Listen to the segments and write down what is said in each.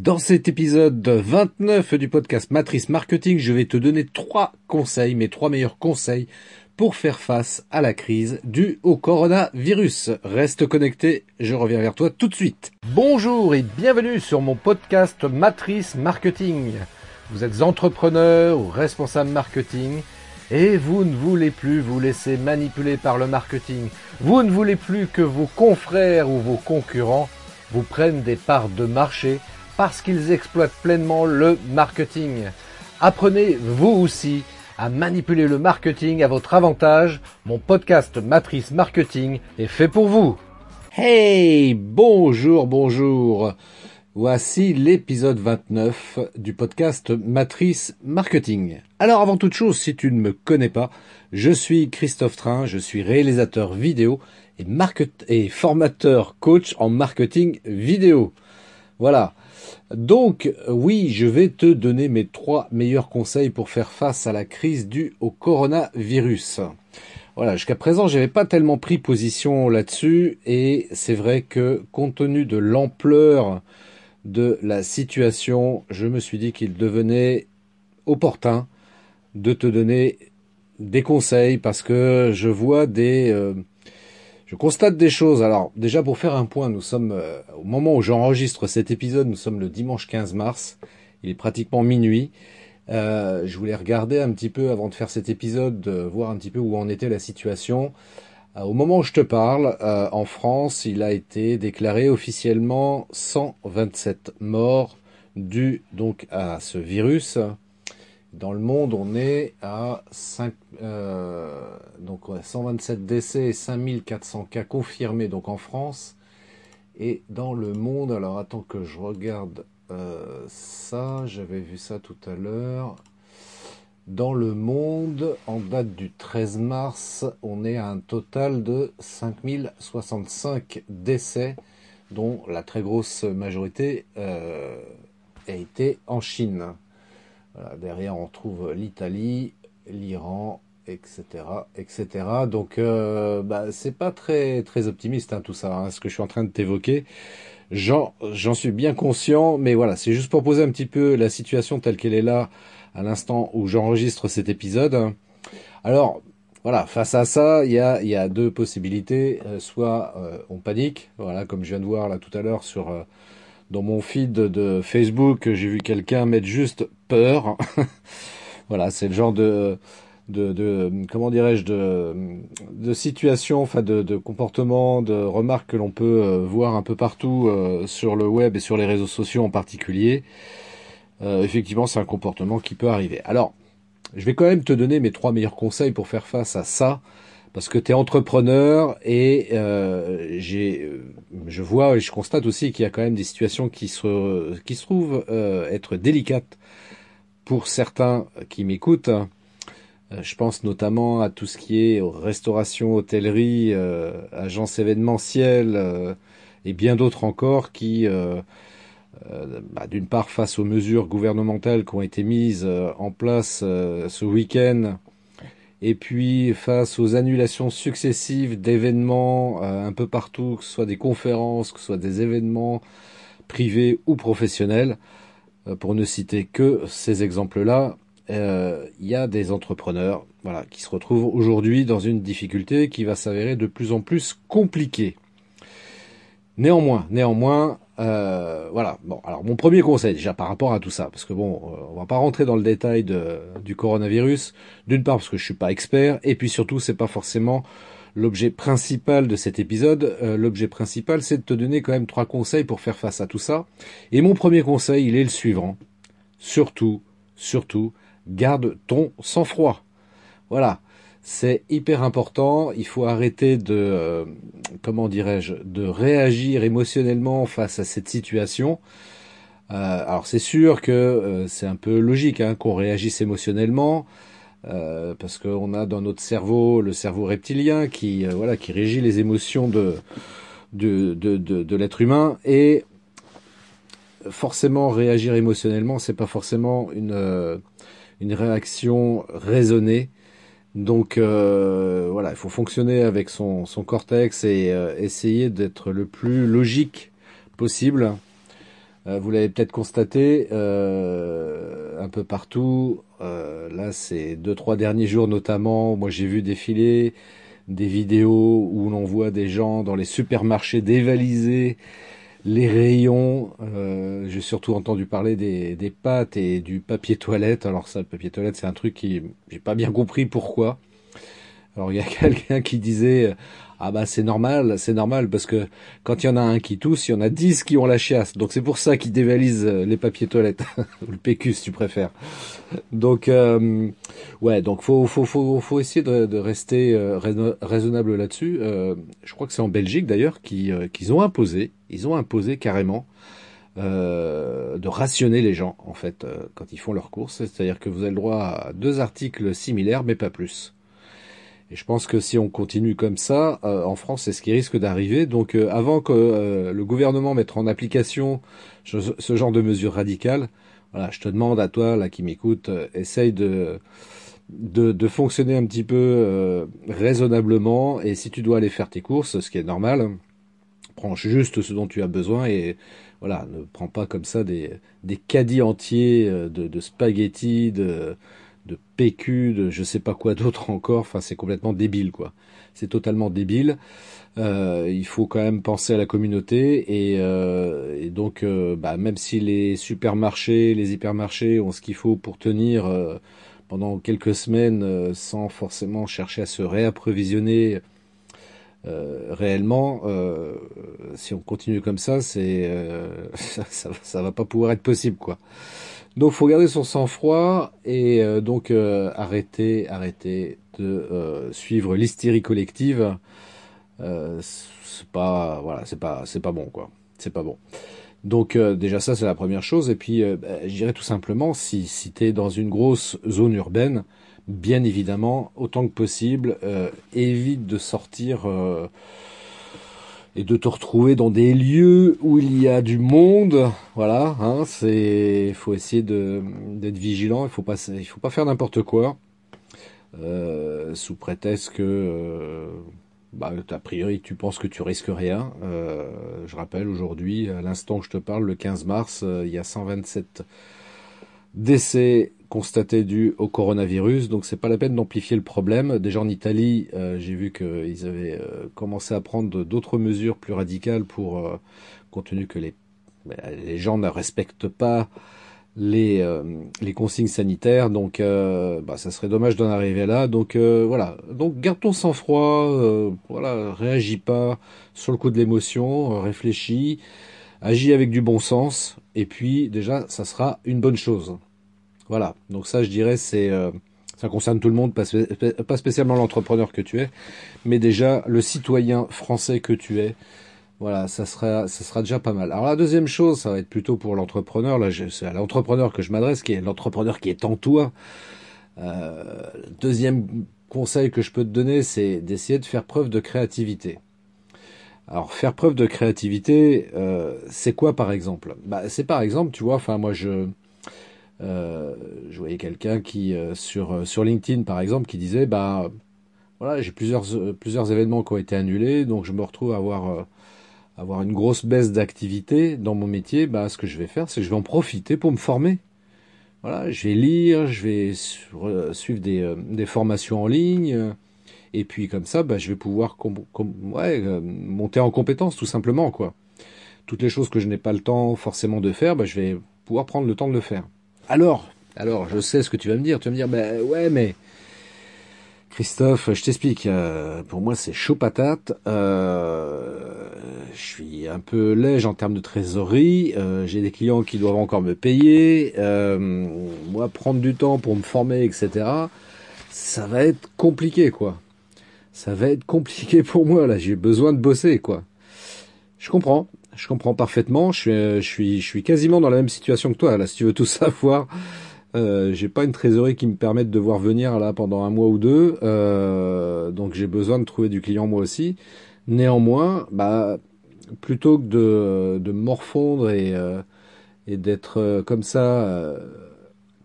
Dans cet épisode 29 du podcast Matrice Marketing, je vais te donner trois conseils, mes trois meilleurs conseils pour faire face à la crise due au coronavirus. Reste connecté, je reviens vers toi tout de suite. Bonjour et bienvenue sur mon podcast Matrice Marketing. Vous êtes entrepreneur ou responsable marketing et vous ne voulez plus vous laisser manipuler par le marketing. Vous ne voulez plus que vos confrères ou vos concurrents vous prennent des parts de marché parce qu'ils exploitent pleinement le marketing. Apprenez vous aussi à manipuler le marketing à votre avantage. Mon podcast Matrice Marketing est fait pour vous. Hey, bonjour, bonjour. Voici l'épisode 29 du podcast Matrice Marketing. Alors avant toute chose, si tu ne me connais pas, je suis Christophe Train, je suis réalisateur vidéo et, et formateur coach en marketing vidéo. Voilà. Donc oui, je vais te donner mes trois meilleurs conseils pour faire face à la crise due au coronavirus. Voilà, jusqu'à présent, j'avais pas tellement pris position là-dessus et c'est vrai que compte tenu de l'ampleur de la situation, je me suis dit qu'il devenait opportun de te donner des conseils parce que je vois des euh, je constate des choses. Alors déjà pour faire un point, nous sommes euh, au moment où j'enregistre cet épisode, nous sommes le dimanche 15 mars. Il est pratiquement minuit. Euh, je voulais regarder un petit peu avant de faire cet épisode, voir un petit peu où en était la situation. Euh, au moment où je te parle, en France, il a été déclaré officiellement 127 morts dus donc à ce virus. Dans le monde, on est à 5, euh, donc 127 décès et 5400 cas confirmés donc en France. Et dans le monde, alors attends que je regarde euh, ça, j'avais vu ça tout à l'heure. Dans le monde, en date du 13 mars, on est à un total de 5065 décès, dont la très grosse majorité euh, a été en Chine derrière, on trouve l'Italie, l'Iran, etc., etc. Donc, euh, bah, c'est pas très très optimiste hein, tout ça, hein, ce que je suis en train de t'évoquer. J'en suis bien conscient, mais voilà, c'est juste pour poser un petit peu la situation telle qu'elle est là à l'instant où j'enregistre cet épisode. Alors, voilà, face à ça, il y a, deux possibilités. Euh, soit euh, on panique, voilà, comme je viens de voir là tout à l'heure sur dans mon feed de Facebook, j'ai vu quelqu'un mettre juste peur. voilà, c'est le genre de, de, de comment dirais-je, de, de situation, enfin de, de comportement, de remarques que l'on peut euh, voir un peu partout euh, sur le web et sur les réseaux sociaux en particulier. Euh, effectivement, c'est un comportement qui peut arriver. Alors, je vais quand même te donner mes trois meilleurs conseils pour faire face à ça parce que tu es entrepreneur et euh, je vois et je constate aussi qu'il y a quand même des situations qui se, qui se trouvent euh, être délicates pour certains qui m'écoutent. Euh, je pense notamment à tout ce qui est restauration, hôtellerie, euh, agence événementielle et bien d'autres encore qui, bah, d'une part, face aux mesures gouvernementales qui ont été mises en place ce week-end, et puis face aux annulations successives d'événements euh, un peu partout, que ce soit des conférences, que ce soit des événements privés ou professionnels, euh, pour ne citer que ces exemples-là, euh, il y a des entrepreneurs qui se retrouvent aujourd'hui dans une difficulté qui va s'avérer de plus en plus compliquée. Néanmoins, néanmoins, euh, voilà. Bon, alors mon premier conseil déjà par rapport à tout ça, parce que bon, euh, on va pas rentrer dans le détail de, du coronavirus. D'une part parce que je suis pas expert, et puis surtout c'est pas forcément l'objet principal de cet épisode. Euh, l'objet principal, c'est de te donner quand même trois conseils pour faire face à tout ça. Et mon premier conseil, il est le suivant. Surtout, surtout, garde ton sang-froid. Voilà. C'est hyper important. Il faut arrêter de, euh, comment dirais-je, de réagir émotionnellement face à cette situation. Euh, alors c'est sûr que euh, c'est un peu logique hein, qu'on réagisse émotionnellement. parce qu'on a dans notre cerveau le cerveau reptilien qui voilà qui régit les émotions de de, de, de, de l'être humain et forcément réagir émotionnellement c'est pas forcément une une réaction raisonnée donc euh, voilà, il faut fonctionner avec son, son cortex et euh, essayer d'être le plus logique possible. vous l'avez peut-être constaté un peu partout. là, ces deux trois derniers jours notamment, moi j'ai vu défiler des vidéos où l'on voit des gens dans les supermarchés dévaliser les rayons. Euh, J'ai surtout entendu parler des, des pâtes et du papier toilette. Alors ça, le papier toilette, c'est un truc qui j'ai pas bien compris pourquoi. Alors il y a quelqu'un qui disait ah bah c'est normal, c'est normal parce que quand il y en a un qui tousse, il y en a dix qui ont la chiasse. Donc c'est pour ça qu'ils dévalisent euh, les papiers toilettes ou le PQ si tu préfères. Donc euh, ouais, donc faut faut faut faut essayer de, de rester euh, raisonnable là-dessus. Euh, je crois que c'est en Belgique d'ailleurs qu'ils ont imposé, ils ont imposé carrément de rationner les gens en fait quand ils font leurs courses. C'est-à-dire que vous avez le droit à deux articles similaires mais pas plus. Et je pense que si on continue comme ça, euh, en France, c'est ce qui risque d'arriver. Donc euh, avant que euh, le gouvernement mette en application ce, genre de mesures radicales, voilà, je te demande à toi, là qui m'écoute, essaye de, de, fonctionner un petit peu raisonnablement. Et si tu dois aller faire tes courses, ce qui est normal, prends juste ce dont tu as besoin et voilà, ne prends pas comme ça des, des caddies entiers de, de spaghettis, de de PQ, de je sais pas quoi d'autre encore. Enfin, c'est complètement débile, quoi. C'est totalement débile. Euh, il faut quand même penser à la communauté et, euh, donc, euh, bah, même si les supermarchés, les hypermarchés ont ce qu'il faut pour tenir pendant quelques semaines sans forcément chercher à se réapprovisionner réellement, si on continue comme ça, c'est ça, ça, ça, va pas pouvoir être possible, quoi. Donc faut garder son sang-froid et euh, donc euh, arrêter, arrêter de euh, suivre l'hystérie collective. c'est pas, voilà, c'est pas, c'est pas bon quoi. C'est pas bon. Donc déjà ça c'est la première chose et puis bah, je tout simplement si si t'es dans une grosse zone urbaine, bien évidemment autant que possible évite de sortir et de te retrouver dans des lieux où il y a du monde, voilà, hein, c'est, faut essayer de d'être vigilant, il faut pas, il faut pas faire n'importe quoi, euh, sous prétexte que, euh, bah, a priori, tu penses que tu risques rien. Euh, je rappelle aujourd'hui, à l'instant que je te parle, le 15 mars, euh, il y a 127 décès constaté dû au coronavirus, donc c'est pas la peine d'amplifier le problème. Déjà en Italie, euh, j'ai vu qu'ils avaient euh, commencé à prendre d'autres mesures plus radicales pour, euh, compte tenu que les, ben, gens ne respectent pas les, les consignes sanitaires, donc bah, ça serait dommage d'en arriver là. Donc voilà, donc garde ton sang-froid, voilà, réagis pas sur le coup de l'émotion, réfléchis, agis avec du bon sens, et puis déjà ça sera une bonne chose. Voilà. Donc ça, je dirais, c'est euh, ça concerne tout le monde, pas, spécialement l'entrepreneur que tu es, mais déjà le citoyen français que tu es. Voilà, ça sera, ça sera déjà pas mal. Alors la deuxième chose, ça va être plutôt pour l'entrepreneur. Là, c'est à l'entrepreneur que je m'adresse, qui est l'entrepreneur qui est en toi. Euh, deuxième conseil que je peux te donner, c'est d'essayer de faire preuve de créativité. Alors faire preuve de créativité, euh, c'est quoi par exemple? Bah, C'est par exemple, tu vois, enfin moi je euh, voyais quelqu'un qui euh, sur sur LinkedIn par exemple qui disait bah voilà j'ai plusieurs plusieurs événements qui ont été annulés donc je me retrouve à avoir une grosse baisse d'activité dans mon métier, bah, ce que je vais faire, c'est que je vais en profiter pour me former. Voilà, je vais lire, je vais suivre des formations en ligne, et puis comme ça, bah, je vais pouvoir ouais, monter en compétence tout simplement, quoi. Toutes les choses que je n'ai pas le temps forcément de faire, bah, je vais pouvoir prendre le temps de le faire. Alors, alors, je sais ce que tu vas me dire. Tu vas me dire, ben ouais, mais Christophe, je t'explique. Euh, pour moi, c'est chaud patate. Euh, je suis un peu léger en termes de trésorerie. Euh, J'ai des clients qui doivent encore me payer. Euh, moi, prendre du temps pour me former, etc. Ça va être compliqué, quoi. Ça va être compliqué pour moi là. J'ai besoin de bosser, quoi. Je comprends. Je comprends parfaitement. Je suis, suis quasiment dans la même situation que toi. Là, si tu veux tout savoir, euh, j'ai pas une trésorerie qui me permette de voir venir là pendant un mois ou deux. Euh, donc j'ai besoin de trouver du client moi aussi. Néanmoins, bah plutôt que de, de morfondre et, euh, et d'être euh, comme ça, euh,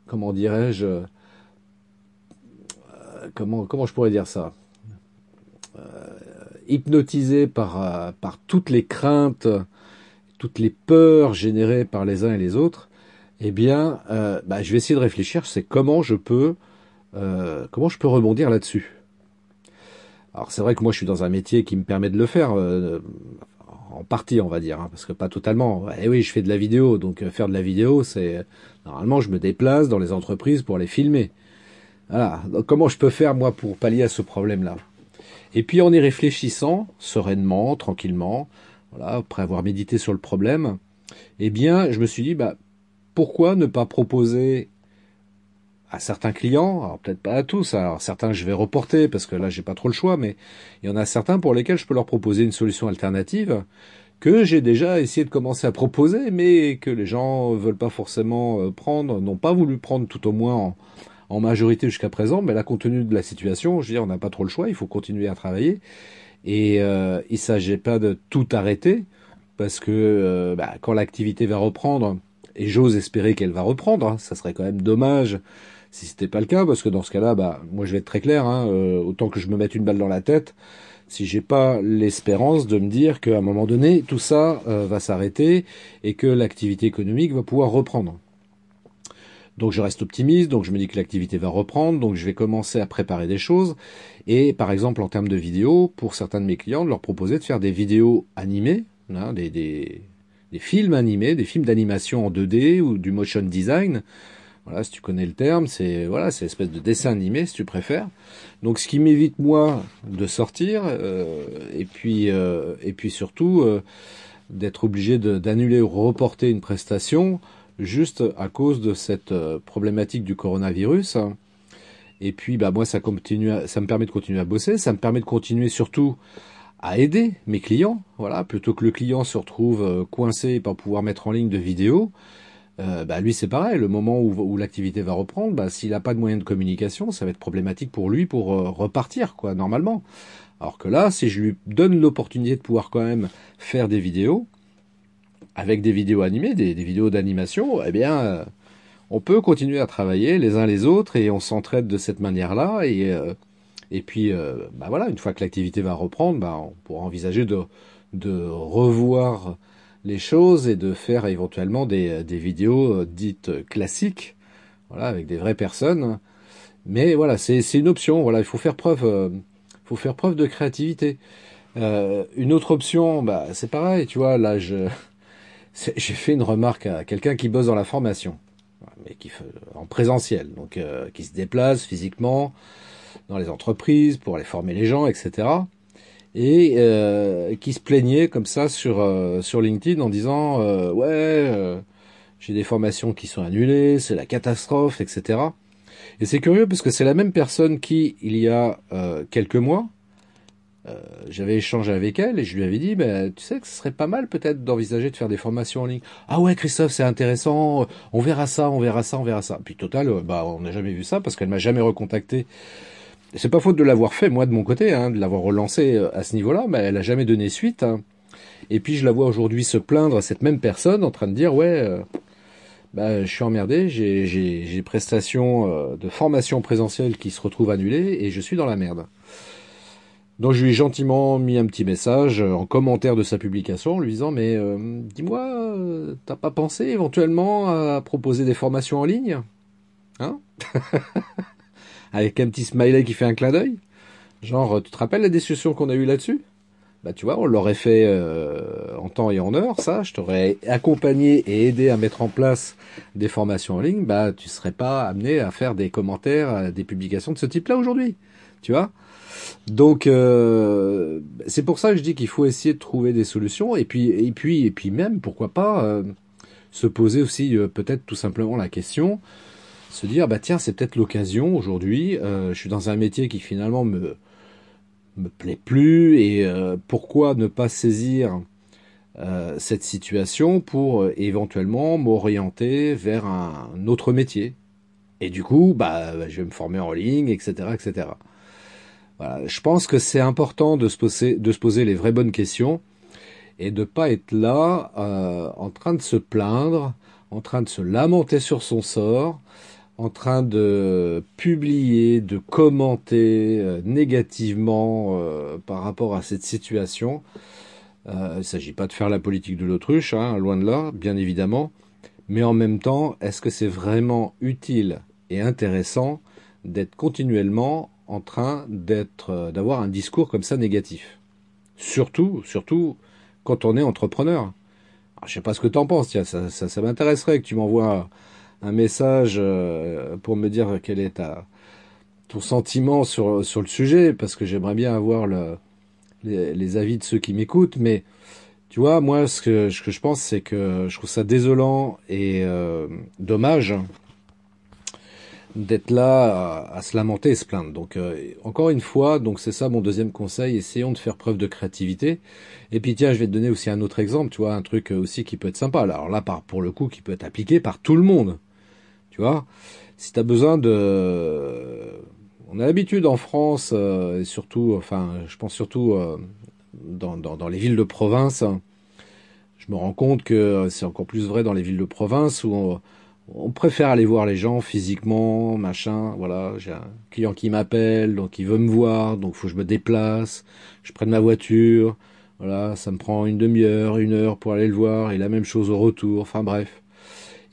comment dirais-je, comment comment je pourrais dire ça? Hypnotisé par par toutes les craintes toutes les peurs générées par les uns et les autres, eh bien, euh, bah, je vais essayer de réfléchir, c'est comment je peux, euh, comment je peux rebondir là-dessus. Alors c'est vrai que moi je suis dans un métier qui me permet de le faire, euh, en partie on va dire, hein, parce que pas totalement. Eh oui, je fais de la vidéo, donc faire de la vidéo, c'est normalement je me déplace dans les entreprises pour les filmer. Voilà. Donc, comment je peux faire moi pour pallier à ce problème-là? Et puis en y réfléchissant sereinement, tranquillement, voilà, après avoir médité sur le problème, eh bien, je me suis dit, bah, pourquoi ne pas proposer à certains clients, alors peut-être pas à tous, alors certains je vais reporter parce que là j'ai pas trop le choix, mais il y en a certains pour lesquels je peux leur proposer une solution alternative que j'ai déjà essayé de commencer à proposer, mais que les gens veulent pas forcément euh, prendre, n'ont pas voulu prendre tout au moins en, en majorité jusqu'à présent, mais là compte tenu de la situation, je veux dire, on n'a pas trop le choix, il faut continuer à travailler. Et euh, il ne s'agit pas de tout arrêter, parce que euh, bah, quand l'activité va reprendre, et j'ose espérer qu'elle va reprendre, hein, ça serait quand même dommage si c'était pas le cas, parce que dans ce cas-là, bah, moi je vais être très clair, hein, euh, autant que je me mette une balle dans la tête, si j'ai pas l'espérance de me dire qu'à un moment donné, tout ça va s'arrêter et que l'activité économique va pouvoir reprendre. Donc je reste optimiste, donc je me dis que l'activité va reprendre, donc je vais commencer à préparer des choses. Et par exemple en termes de vidéos, pour certains de mes clients, de leur proposer de faire des vidéos animées, hein, des, des, films animés, des films d'animation en 2D ou du motion design. Voilà, si tu connais le terme, c'est voilà, c'est espèce de dessin animé si tu préfères. Donc ce qui m'évite moi de sortir euh, et puis euh, et puis surtout euh, d'être obligé d'annuler ou reporter une prestation juste à cause de cette euh, problématique du coronavirus. Et puis, bah, moi, ça, continue ça me permet de continuer à bosser, ça me permet de continuer surtout à aider mes clients, voilà, plutôt que le client se retrouve euh, coincé et pas pouvoir mettre en ligne de vidéos. Euh, bah, lui, c'est pareil. Le moment où, l'activité va reprendre, bah, s'il n'a pas de moyens de communication, ça va être problématique pour lui pour repartir, quoi, normalement. Alors que là, si je lui donne l'opportunité de pouvoir quand même faire des vidéos, avec des vidéos animées, des, vidéos d'animation, eh bien, euh, on peut continuer à travailler les uns les autres et on s'entraide de cette manière-là. Et, euh, et puis, euh, bah voilà, une fois que l'activité va reprendre, bah, on pourra envisager de, de revoir les choses et de faire éventuellement des, des vidéos dites classiques, voilà, avec des vraies personnes. Mais voilà, c'est une option. Voilà, il faut faire preuve, faut faire preuve de créativité. une autre option, bah, c'est pareil, tu vois. Là, je, j'ai fait une remarque à quelqu'un qui bosse dans la formation, mais qui en présentiel, donc euh, qui se déplace physiquement dans les entreprises pour aller former les gens, etc. Et euh, qui se plaignait comme ça sur euh, sur LinkedIn en disant ouais j'ai des formations qui sont annulées, c'est la catastrophe, etc. Et c'est curieux parce que c'est la même personne qui il y a quelques mois euh, j'avais échangé avec elle et je lui avais dit, ben, tu sais que ce serait pas mal peut-être d'envisager de faire des formations en ligne. Ah ouais, Christophe, c'est intéressant. On verra ça, on verra ça, on verra ça. Puis total, euh, bah, on n'a jamais vu ça parce qu'elle m'a jamais recontacté. C'est pas faute de l'avoir fait moi de mon côté, hein, de l'avoir relancé euh, à ce niveau-là, mais elle a jamais donné suite. Hein. Et puis je la vois aujourd'hui se plaindre à cette même personne en train de dire, ouais. bah, je suis emmerdé, j'ai, j'ai, j'ai prestations de formation présentielle qui se retrouvent annulées et je suis dans la merde. Donc je lui ai gentiment mis un petit message en commentaire de sa publication en lui disant mais euh, dis-moi, euh, t'as pas pensé éventuellement à proposer des formations en ligne? Hein? Avec un petit smiley qui fait un clin d'œil? Genre, tu te rappelles la discussion qu'on a eue là-dessus? Bah tu vois, on l'aurait fait euh, en temps et en heure, ça, je t'aurais accompagné et aidé à mettre en place des formations en ligne, bah tu serais pas amené à faire des commentaires, des publications de ce type-là aujourd'hui. Tu vois? Donc euh, c'est pour ça que je dis qu'il faut essayer de trouver des solutions et puis et puis même pourquoi pas euh, se poser aussi euh, peut-être tout simplement la question, se dire bah tiens c'est peut-être l'occasion aujourd'hui. je suis dans un métier qui finalement me me plaît plus et pourquoi ne pas saisir cette situation pour éventuellement m'orienter vers un autre métier? Et du coup, bah, je vais me former en ligne, etc., etc. Je pense que c'est important de se, poser, les vraies bonnes questions et de pas être là euh, en train de se plaindre, en train de se lamenter sur son sort, en train de publier, de commenter euh, négativement euh, par rapport à cette situation. Il ne s'agit pas de faire la politique de l'autruche, hein, loin de là, bien évidemment. Mais en même temps, est-ce que c'est vraiment utile et intéressant d'être continuellement en train d'être, euh, d'avoir un discours comme ça négatif Surtout, surtout quand on est entrepreneur. Je je sais pas ce que tu en penses, ça, ça, m'intéresserait que tu m'envoies un message euh, pour me dire quel est ton sentiment sur, sur le sujet, parce que j'aimerais bien avoir le, les, avis de ceux qui m'écoutent, mais tu vois, moi, ce que, ce que je pense, c'est que je trouve ça désolant et euh, dommage d'être là à, se lamenter et se plaindre. Donc, euh, encore une fois, donc c'est ça mon deuxième conseil, essayons de faire preuve de créativité. Et puis, tiens, je vais te donner aussi un autre exemple, tu vois, un truc aussi qui peut être sympa. Alors là, par, pour le coup, qui peut être appliqué par tout le monde. Tu vois, si tu as besoin de on a l'habitude en France, euh, et surtout, enfin, je pense surtout euh, dans, dans, les villes de province, je me rends compte que c'est encore plus vrai dans les villes de province où on, préfère aller voir les gens physiquement, machin. Voilà, j'ai un client qui m'appelle, donc il veut me voir, donc faut que je me déplace, je prenne ma voiture. Voilà, ça me prend une demi-heure, une heure pour aller le voir, et la même chose au retour. Enfin bref.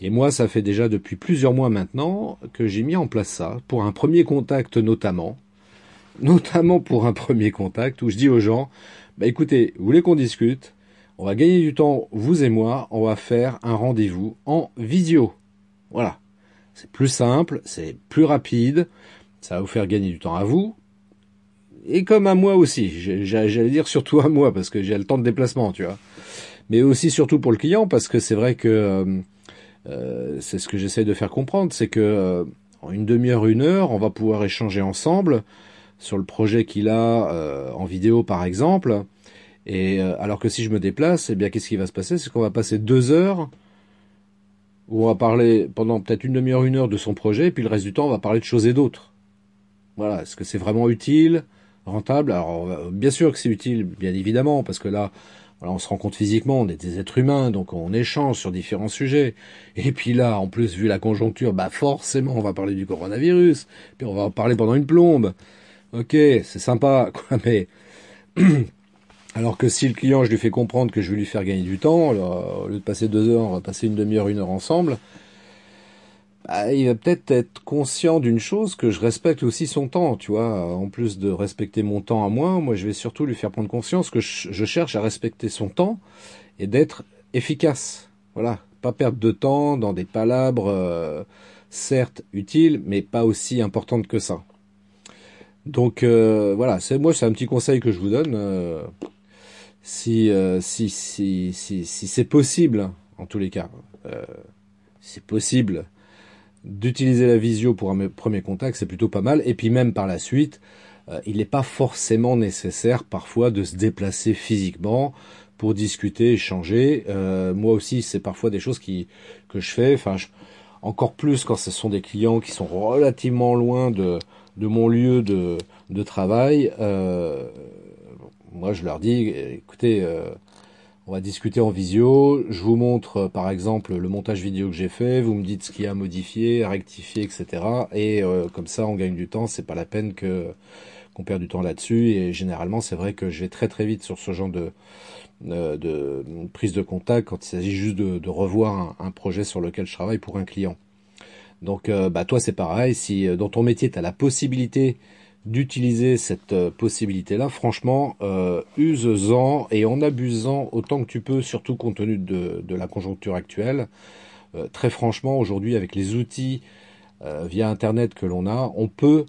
Et moi, ça fait déjà depuis plusieurs mois maintenant que j'ai mis en place ça, pour un premier contact notamment, notamment pour un premier contact, où je dis aux gens, bah écoutez, vous voulez qu'on discute? On va gagner du temps, vous et moi, on va faire un rendez-vous en visio. Voilà. C'est plus simple, c'est plus rapide, ça va vous faire gagner du temps à vous, et comme à moi aussi, j'allais dire surtout à moi, parce que j'ai le temps de déplacement, tu vois. Mais aussi surtout pour le client, parce que c'est vrai que... Euh, euh, c'est ce que j'essaie de faire comprendre, c'est que euh, en une demi-heure, une heure, on va pouvoir échanger ensemble sur le projet qu'il a euh, en vidéo par exemple. Et alors que si je me déplace, eh bien qu'est-ce qui va se passer? C'est qu'on va passer deux heures où on va parler pendant peut-être une demi-heure, une heure de son projet, et puis le reste du temps on va parler de choses et d'autres. Voilà, est-ce que c'est vraiment utile, rentable? Alors bien sûr que c'est utile, bien évidemment, parce que là, on se rencontre physiquement, on est des êtres humains, donc on échange sur différents sujets. Et puis là, en plus, vu la conjoncture, bah forcément, on va parler du coronavirus, puis on va en parler pendant une plombe. Ok, c'est sympa, quoi, mais... Alors que si le client, je lui fais comprendre que je vais lui faire gagner du temps, alors, au lieu de passer deux heures, on va passer une demi-heure, une heure ensemble, bah, il va peut-être être conscient d'une chose que je respecte aussi son temps, tu vois. En plus de respecter mon temps à moi, moi je vais surtout lui faire prendre conscience que je, cherche à respecter son temps et d'être efficace. Voilà, pas perdre de temps dans des palabres euh, certes utiles, mais pas aussi importantes que ça. Donc euh, voilà, c'est moi c'est un petit conseil que je vous donne. Euh, si, si si si si c'est possible, en tous les cas, c'est possible d'utiliser la visio pour un premier contact, c'est plutôt pas mal. Et puis même par la suite, euh, il n'est pas forcément nécessaire parfois de se déplacer physiquement pour discuter, échanger. Euh, moi aussi, c'est parfois des choses qui que je fais. Enfin, encore plus quand ce sont des clients qui sont relativement loin de de mon lieu de de travail. Euh, moi, je leur dis, écoutez. On va discuter en visio. Je vous montre euh, par exemple le montage vidéo que j'ai fait. Vous me dites ce qu'il y a à modifier, à rectifier, etc. Et euh, comme ça, on gagne du temps. C'est pas la peine que qu'on perd du temps là-dessus. Et généralement, c'est vrai que je vais très très vite sur ce genre de euh, de, prise de contact quand il s'agit juste de, revoir un, projet sur lequel je travaille pour un client. Donc, bah toi, c'est pareil. Si dans ton métier, tu as la possibilité d'utiliser cette euh, possibilité-là, franchement, euh, use-en et en abusant autant que tu peux, surtout compte tenu de, la conjoncture actuelle. Euh, très franchement, aujourd'hui, avec les outils via Internet que l'on a, on peut,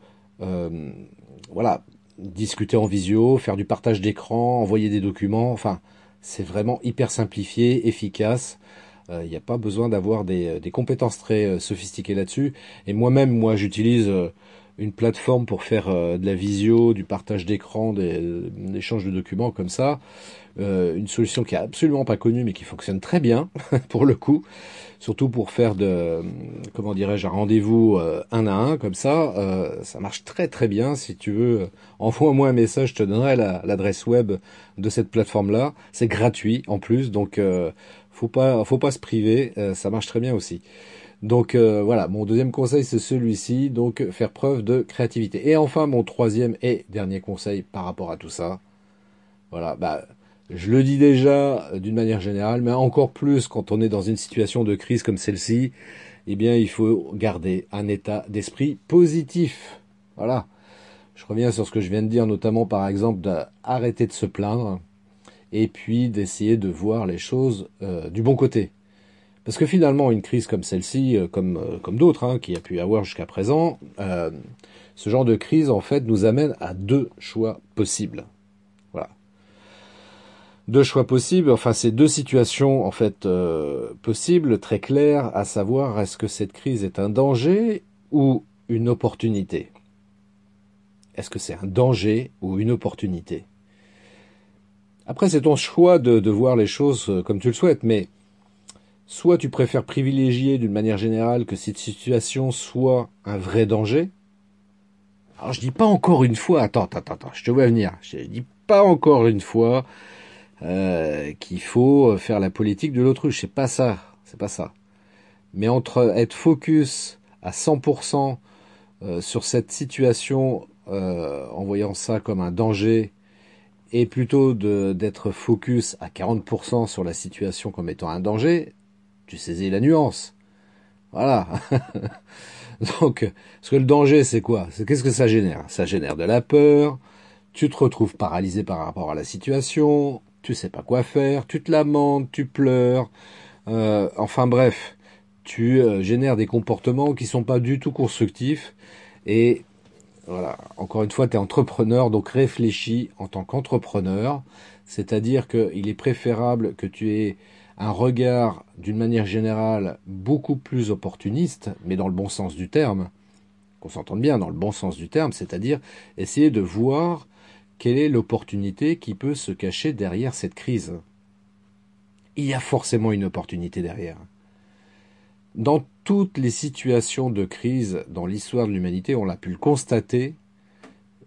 voilà, discuter en visio, faire du partage d'écran, envoyer des documents. Enfin, c'est vraiment hyper simplifié, efficace. Il n'y a pas besoin d'avoir des, des, compétences très sophistiquées là-dessus. Et moi-même, moi, j'utilise une plateforme pour faire euh, de la visio, du partage d'écran, des, échanges de documents comme ça. Euh, une solution qui est absolument pas connue mais qui fonctionne très bien pour le coup, surtout pour faire de comment dirais-je un rendez-vous euh, un à un comme ça, ça marche très très bien. Si tu veux, envoie-moi un message, je te donnerai l'adresse web de cette plateforme là. C'est gratuit en plus, donc faut pas faut pas se priver, ça marche très bien aussi. Donc euh, voilà, mon deuxième conseil c'est celui-ci, donc faire preuve de créativité. Et enfin mon troisième et dernier conseil par rapport à tout ça, voilà, bah Je le dis déjà d'une manière générale, mais encore plus quand on est dans une situation de crise comme celle-ci, eh bien, il faut garder un état d'esprit positif. Voilà. Je reviens sur ce que je viens de dire, notamment par exemple d'arrêter de se plaindre et puis d'essayer de voir les choses euh, du bon côté. Parce que finalement, une crise comme celle-ci, euh, comme, euh, comme d'autres hein, qu'il y a pu y avoir jusqu'à présent, ce genre de crise, en fait, nous amène à deux choix possibles. Deux choix possibles, enfin c'est deux situations en fait euh, possibles, très claires, à savoir est-ce que cette crise est un danger ou une opportunité? Est-ce que c'est un danger ou une opportunité? Après c'est ton choix de, de voir les choses euh, comme tu le souhaites, mais soit tu préfères privilégier d'une manière générale que cette situation soit un vrai danger. Alors je dis pas encore une fois, attends, attends, attends, je te vois venir, je dis pas encore une fois euh, qu'il faut faire la politique de l'autruche. C'est pas ça, c'est pas ça. Mais entre être focus à 100% euh, sur cette situation euh, en voyant ça comme un danger et plutôt d'être focus à 40% sur la situation comme étant un danger, tu saisis la nuance. Voilà. Donc, parce que le danger, c'est quoi? Qu'est-ce que ça génère? Ça génère de la peur. Tu te retrouves paralysé par rapport à la situation. Tu sais pas quoi faire, tu te lamentes, tu pleures, euh, enfin bref, tu euh, génères des comportements qui sont pas du tout constructifs. Et voilà, encore une fois, tu es entrepreneur, donc réfléchis en tant qu'entrepreneur, c'est-à-dire qu'il est préférable que tu aies un regard d'une manière générale beaucoup plus opportuniste, mais dans le bon sens du terme, qu'on s'entende bien dans le bon sens du terme, c'est-à-dire essayer de voir quelle est l'opportunité qui peut se cacher derrière cette crise Il y a forcément une opportunité derrière. Dans toutes les situations de crise dans l'histoire de l'humanité, on l'a pu le constater,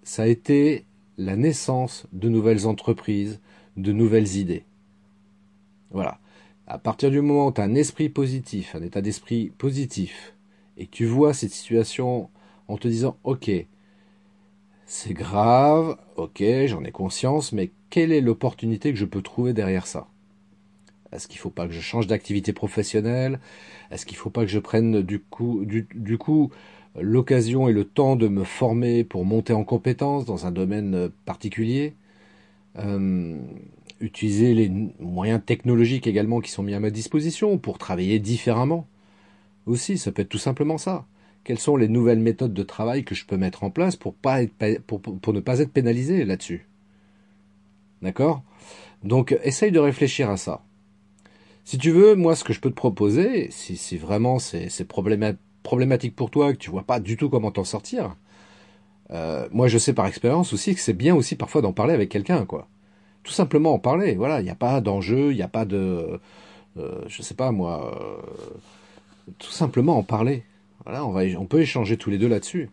ça a été la naissance de nouvelles entreprises, de nouvelles idées. Voilà. À partir du moment où tu as un esprit positif, un état d'esprit positif, et que tu vois cette situation en te disant, OK, c'est grave, ok, j'en ai conscience, mais quelle est l'opportunité que je peux trouver derrière ça? Est-ce qu'il ne faut pas que je change d'activité professionnelle? Est-ce qu'il ne faut pas que je prenne du coup, du, coup l'occasion et le temps de me former pour monter en compétence dans un domaine particulier? Euh, Utiliser les moyens technologiques également qui sont mis à ma disposition pour travailler différemment. Aussi, ça peut être tout simplement ça quelles sont les nouvelles méthodes de travail que je peux mettre en place pour, ne pas être pénalisé là-dessus? D'accord? Donc, essaye de réfléchir à ça. Si tu veux, moi, ce que je peux te proposer, si, si vraiment c'est problématique pour toi, que tu vois pas du tout comment t'en sortir, euh, moi, je sais par expérience aussi que c'est bien aussi parfois d'en parler avec quelqu'un, quoi. Tout simplement en parler. Voilà, il n'y a pas d'enjeu, il n'y a pas de, euh, je sais pas moi, euh, tout simplement en parler. Voilà, on, va, on peut échanger tous les deux là-dessus.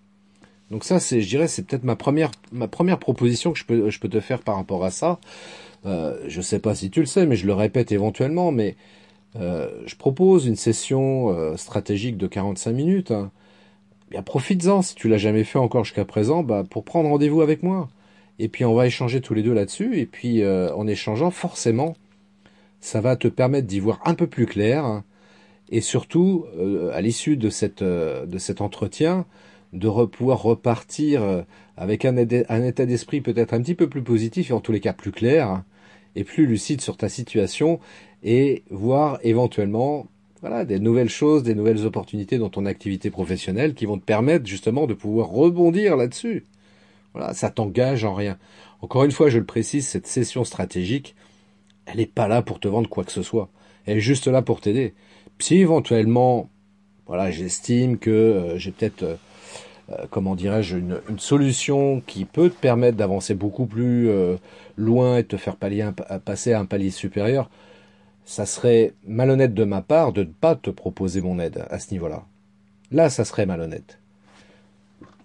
Donc ça, c'est, je dirais, c'est peut-être ma première, ma première proposition que je peux, je peux te faire par rapport à ça. Euh, je sais pas si tu le sais, mais je le répète éventuellement, mais euh, je propose une session stratégique de 45 minutes. Hein. Bien, profites-en si tu l'as jamais fait encore jusqu'à présent, bah, pour prendre rendez-vous avec moi. Et puis on va échanger tous les deux là-dessus. Et puis euh, en échangeant, forcément, ça va te permettre d'y voir un peu plus clair. Et surtout, euh, à l'issue de, euh, de cet entretien, de pouvoir repartir avec un, un état d'esprit peut-être un petit peu plus positif et en tous les cas plus clair et plus lucide sur ta situation et voir éventuellement voilà, des nouvelles choses, des nouvelles opportunités dans ton activité professionnelle qui vont te permettre justement de pouvoir rebondir là-dessus. Ça t'engage en rien. Encore une fois, je le précise, cette session stratégique, elle n'est pas là pour te vendre quoi que ce soit. Elle est juste là pour t'aider. Si éventuellement, voilà, j'estime que euh, j'ai peut-être, euh, euh, comment dirais-je, une, solution qui peut te permettre d'avancer beaucoup plus loin et de te faire passer à un palier supérieur, ça serait malhonnête de ma part de ne pas te proposer mon aide à ce niveau-là. Là, ça serait malhonnête.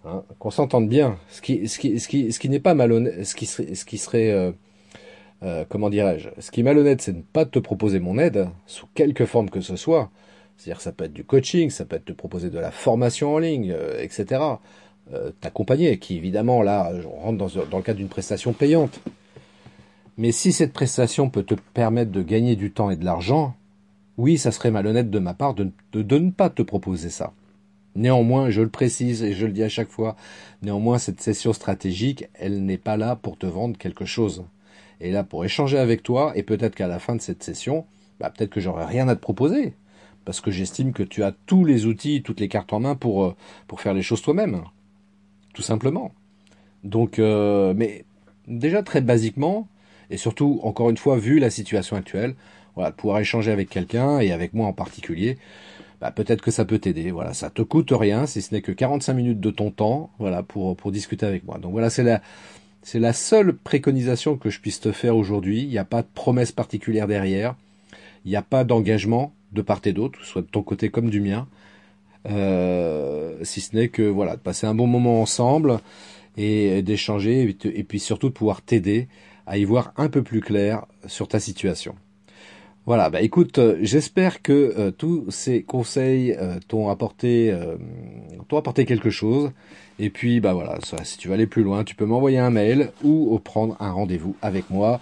Hein, qu'on s'entende bien. Ce qui, ce qui, ce qui, ce qui n'est pas malhonnête, ce qui serait, ce qui serait euh, comment dirais-je, ce qui est malhonnête, c'est de ne pas te proposer mon aide, sous quelque forme que ce soit. C'est-à-dire ça peut être du coaching, ça peut être te proposer de la formation en ligne, euh, etc. Euh, T'accompagner, qui évidemment, là, on rentre dans, le cadre d'une prestation payante. Mais si cette prestation peut te permettre de gagner du temps et de l'argent, oui, ça serait malhonnête de ma part de, ne pas te proposer ça. Néanmoins, je le précise et je le dis à chaque fois, néanmoins, cette session stratégique, elle n'est pas là pour te vendre quelque chose. Elle est là pour échanger avec toi et peut-être qu'à la fin de cette session, bah, peut-être que j'aurai rien à te proposer. Parce que j'estime que tu as tous les outils, toutes les cartes en main pour, euh, pour faire les choses toi-même. Tout simplement. Donc, euh, mais déjà très basiquement, et surtout, encore une fois, vu la situation actuelle, voilà, pouvoir échanger avec quelqu'un et avec moi en particulier, bah, peut-être que ça peut t'aider. Voilà, ça te coûte rien si ce n'est que 45 minutes de ton temps, voilà, pour pour discuter avec moi. Donc voilà, c'est la c'est la seule préconisation que je puisse te faire aujourd'hui. Il n'y a pas de promesse particulière derrière. Il n'y a pas d'engagement de part et d'autre, soit de ton côté comme du mien. Euh, si ce n'est que voilà, de passer un bon moment ensemble et d'échanger et puis surtout de pouvoir t'aider à y voir un peu plus clair sur ta situation. Voilà, bah écoute, euh, j'espère que euh, tous ces conseils euh, t'ont apporté, t'ont apporté quelque chose. Et puis, bah voilà, si tu veux aller plus loin, tu peux m'envoyer un mail ou prendre un rendez-vous avec moi.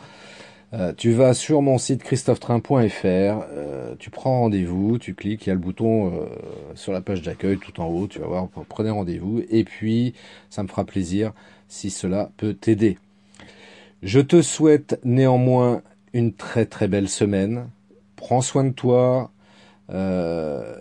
tu vas sur mon site christophetrain.fr, tu prends rendez-vous, tu cliques, il y a le bouton sur la page d'accueil tout en haut, tu vas voir, prenez rendez-vous. Et puis, ça me fera plaisir si cela peut t'aider. Je te souhaite néanmoins une très très belle semaine. Prends soin de toi. Euh,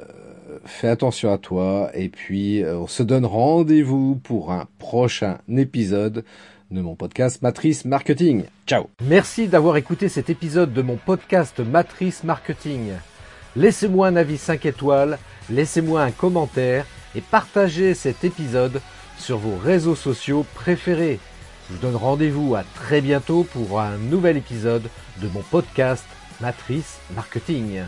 fais attention à toi. Et puis, euh, on se donne rendez-vous pour un prochain épisode de mon podcast Matrice Marketing. Ciao Merci d'avoir écouté cet épisode de mon podcast Matrice Marketing. Laissez-moi un avis 5 étoiles, laissez-moi un commentaire et partagez cet épisode sur vos réseaux sociaux préférés. Je vous donne rendez-vous à très bientôt pour un nouvel épisode de mon podcast Matrice Marketing.